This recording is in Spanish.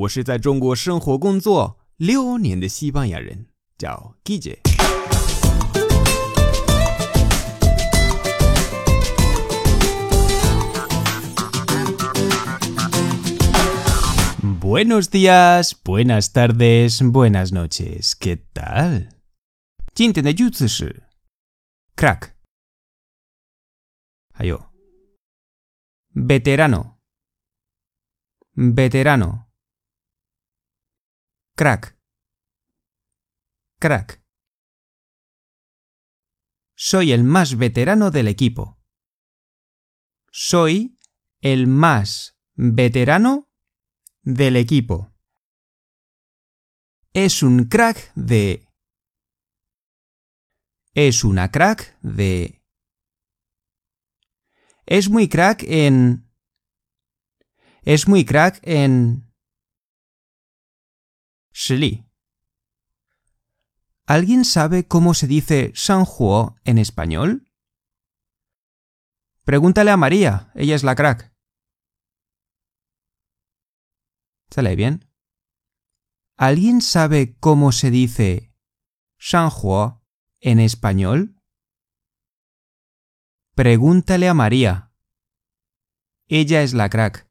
我是在中国生活工作六年的西班牙人，叫 Guille。Buenos días, buenas tardes, buenas noches. ¿Qué tal? 今天的句子是 crack，还有 veterano。 Crack, crack. Soy el más veterano del equipo. Soy el más veterano del equipo. Es un crack de... Es una crack de... Es muy crack en... Es muy crack en... ¿Alguien sabe cómo se dice Sanjuo en español? Pregúntale a María, ella es la crack. ¿Sale bien? ¿Alguien sabe cómo se dice Sanjuo en español? Pregúntale a María. Ella es la crack.